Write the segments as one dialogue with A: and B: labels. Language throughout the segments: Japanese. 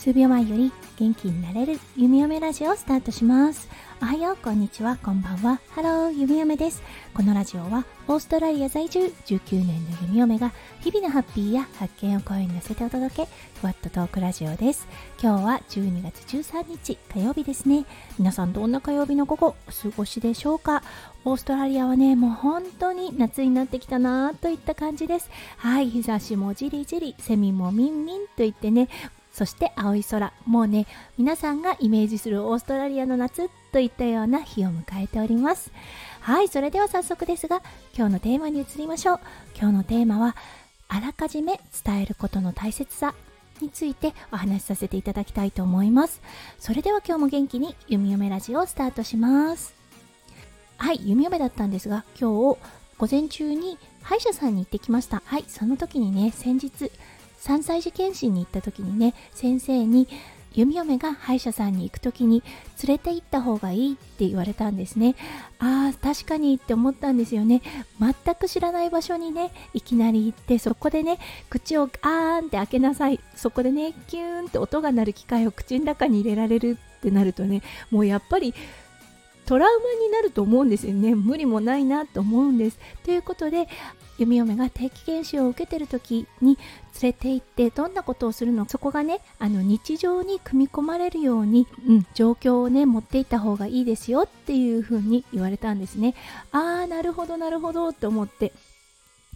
A: 数秒前より元気になれる弓嫁ラジオをスタートします。おはようこんにちは。こんばんは。ハロー弓嫁です。このラジオはオーストラリア在住19年の弓嫁が日々のハッピーや発見を声に乗せてお届けふわっとトークラジオです。今日は12月13日火曜日ですね。皆さんどんな火曜日の午後お過ごしでしょうか？オーストラリアはねもう本当に夏になってきたなといった感じです。はい日差しもじりじりセミもミンミンと言ってねそして青い空。もうね皆さんがイメージするオーストラリアの夏といったような日を迎えております。はいそれでは早速ですが今日のテーマに移りましょう。今日のテーマはあらかじめ伝えることの大切さについてお話しさせていただきたいと思います。それでは今日も元気に弓嫁ラジオをスタートします。はい弓嫁だったんですが今日午前中に歯医者さんに行ってきました。はいその時にね先日3歳児検診に行った時にね先生に弓嫁が歯医者さんに行く時に連れて行った方がいいって言われたんですね。ああ確かにって思ったんですよね。全く知らない場所にねいきなり行ってそこでね口をあーんって開けなさい。そこでねキューンって音が鳴る機械を口の中に入れられるってなるとねもうやっぱりトラウマになると思うんですよね。無理もないなと思うんです。ということで弓嫁が定期検診を受けてる時に連れて行ってどんなことをするのそこがねあの日常に組み込まれるように、うん、状況をね持っていった方がいいですよっていう風に言われたんですね。ああなるほどなるほどと思って。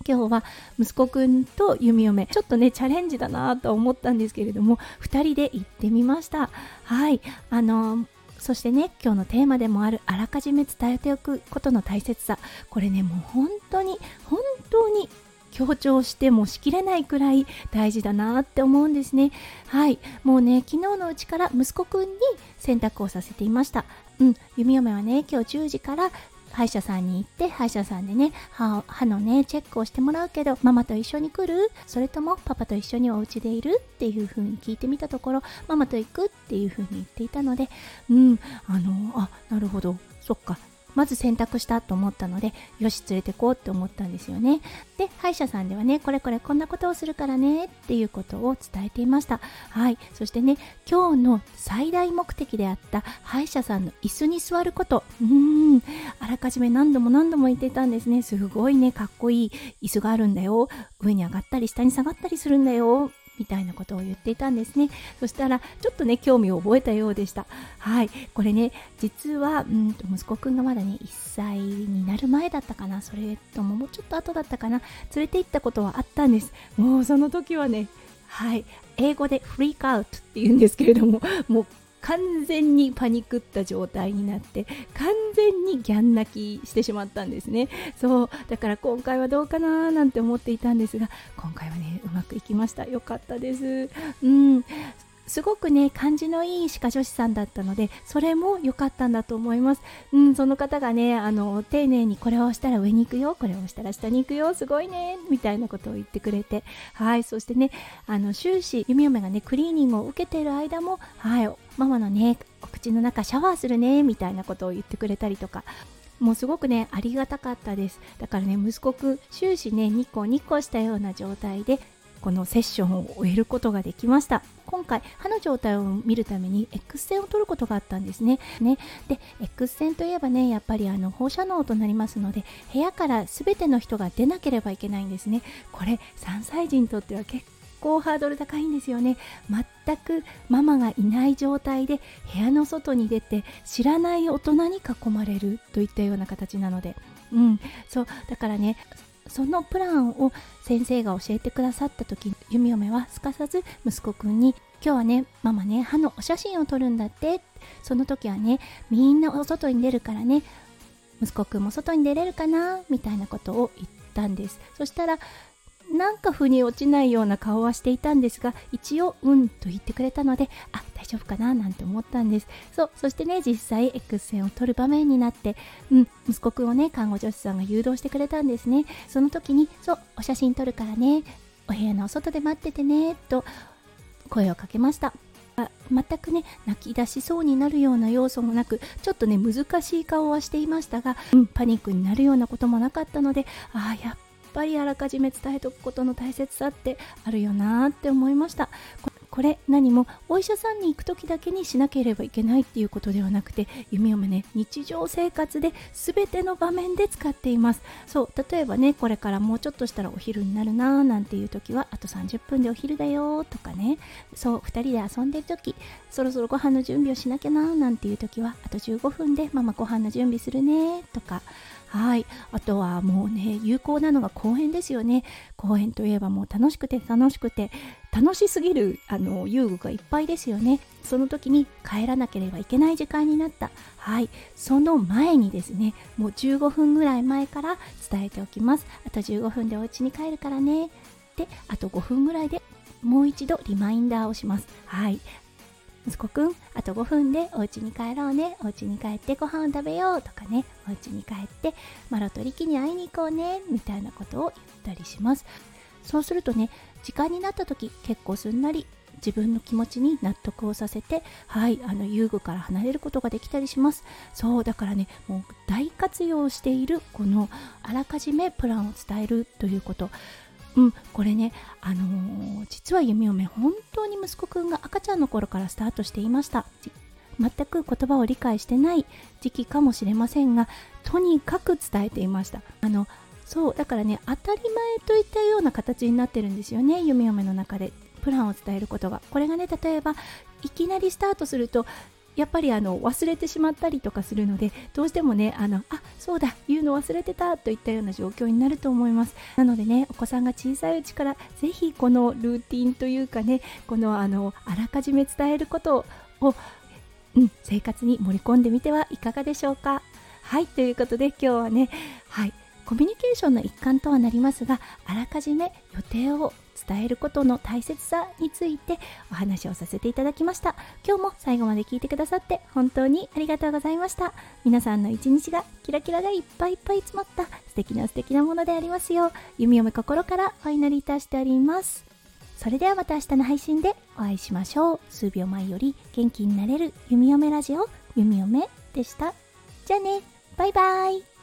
A: 今日は息子くんと弓嫁。ちょっとねチャレンジだなと思ったんですけれども2人で行ってみました。はい。あのそしてね今日のテーマでもあるあらかじめ伝えておくことの大切さ。これねもう本当に本当に強調してもしきれないくらい大事だなって思うんですね。はい。もうね昨日のうちから息子くんに洗濯をさせていました。うん。弓嫁はね今日10時から歯医者さんに行って歯医者さんでね歯歯のねチェックをしてもらうけどママと一緒に来る？それともパパと一緒にお家でいる？っていう風に聞いてみたところママと行く？っていう風に言っていたのでうんあのあなるほど。そっか。まず選択したと思ったのでよし連れてこうって思ったんですよね。で歯医者さんではねこれこれこんなことをするからねっていうことを伝えていました。はい。そしてね今日の最大目的であった歯医者さんの椅子に座ること。うーん。あらかじめ何度も何度も言ってたんですね。すごいねかっこいい。椅子があるんだよ。上に上がったり下に下がったりするんだよ。みたいなことを言っていたんですね。そしたらちょっとね興味を覚えたようでした。はい。これね実はうんと息子くんがまだね1歳になる前だったかな。それとももうちょっと後だったかな。連れて行ったことはあったんです。もうその時はねはい。英語でフリークアウトって言うんですけれどももう完全にパニックった状態になって完全にギャン泣きしてしまったんですね。そうだから今回はどうかななんて思っていたんですが今回はねうまくいきました。よかったです。うん。すごくね感じのいい歯科助手さんだったのでそれも良かったんだと思います、うん、その方がねあの丁寧にこれを押したら上に行くよこれを押したら下に行くよすごいねみたいなことを言ってくれて。はいそしてねあの終始弓嫁がねクリーニングを受けている間もはいママのねお口の中シャワーするねみたいなことを言ってくれたりとかもうすごくねありがたかったです。だからね息子くん終始ねニコニコしたような状態でこのセッションを終えることができました。今回歯の状態を見るために X 線を取ることがあったんですね。ね。で X 線といえばねやっぱりあの放射能となりますので部屋から全ての人が出なければいけないんですね。これ3歳児にとっては結構ハードル高いんですよね。全くママがいない状態で部屋の外に出て知らない大人に囲まれるといったような形なので。うん。そうだからねそのプランを先生が教えてくださった時弓嫁はすかさず息子くんに「今日はねママね歯のお写真を撮るんだって」その時はねみんなお外に出るからね息子くんも外に出れるかなみたいなことを言ったんです。そしたらなんか腑に落ちないような顔はしていたんですが一応うんと言ってくれたのであ大丈夫かななんて思ったんです。そうそしてね実際 X 線を撮る場面になってうん息子くんをね看護助手さんが誘導してくれたんですね。その時にそうお写真撮るからねお部屋の外で待っててねと声をかけました。全くね泣き出しそうになるような要素もなくちょっとね難しい顔はしていましたが、うん、パニックになるようなこともなかったのでああやっぱりあらかじめ伝えておくことの大切さってあるよなって思いました。これ何もお医者さんに行く時だけにしなければいけないっていうことではなくて弓嫁ね日常生活で全ての場面で使っています。そう例えばねこれからもうちょっとしたらお昼になるなーなんていう時はあと30分でお昼だよとかね。そう2人で遊んでる時そろそろご飯の準備をしなきゃなーなんていう時はあと15分でママご飯の準備するねとか。はい。あとはもうね有効なのが公園ですよね。公園といえばもう楽しくて楽しくて楽しすぎるあの遊具がいっぱいですよね。その時に帰らなければいけない時間になった。はい。その前にですねもう15分ぐらい前から伝えておきます。あと15分でお家に帰るからね。であと5分ぐらいでもう一度リマインダーをします。はい。息子くんあと5分でお家に帰ろうね。お家に帰ってご飯を食べようとかね。お家に帰ってマロとリキに会いに行こうね。みたいなことを言ったりします。そうするとね時間になった時結構すんなり自分の気持ちに納得をさせてはいあの遊具から離れることができたりします。そうだからねもう大活用しているこのあらかじめプランを伝えるということ。うん、これね、あのー、実は弓嫁本当に息子くんが赤ちゃんの頃からスタートしていました。全く言葉を理解してない時期かもしれませんがとにかく伝えていました。あのそうだからね当たり前といったような形になってるんですよね弓嫁の中で。プランを伝えることが。これがね例えばいきなりスタートするとやっぱりあの忘れてしまったりとかするのでどうしてもねあのあそうだ言うの忘れてたといったような状況になると思います。なのでねお子さんが小さいうちからぜひこのルーティンというかねこのあのあらかじめ伝えることを、うん、生活に盛り込んでみてはいかがでしょうか。はいということで今日はねはい。コミュニケーションの一環とはなりますがあらかじめ予定を伝えることの大切さについてお話をさせていただきました。今日も最後まで聞いてくださって本当にありがとうございました。皆さんの一日がキラキラがいっぱいいっぱい詰まった素敵な素敵なものでありますよう弓嫁心からお祈りいたしております。それではまた明日の配信でお会いしましょう。数秒前より元気になれる弓嫁ラジオ弓嫁でした。じゃあね。バイバイ。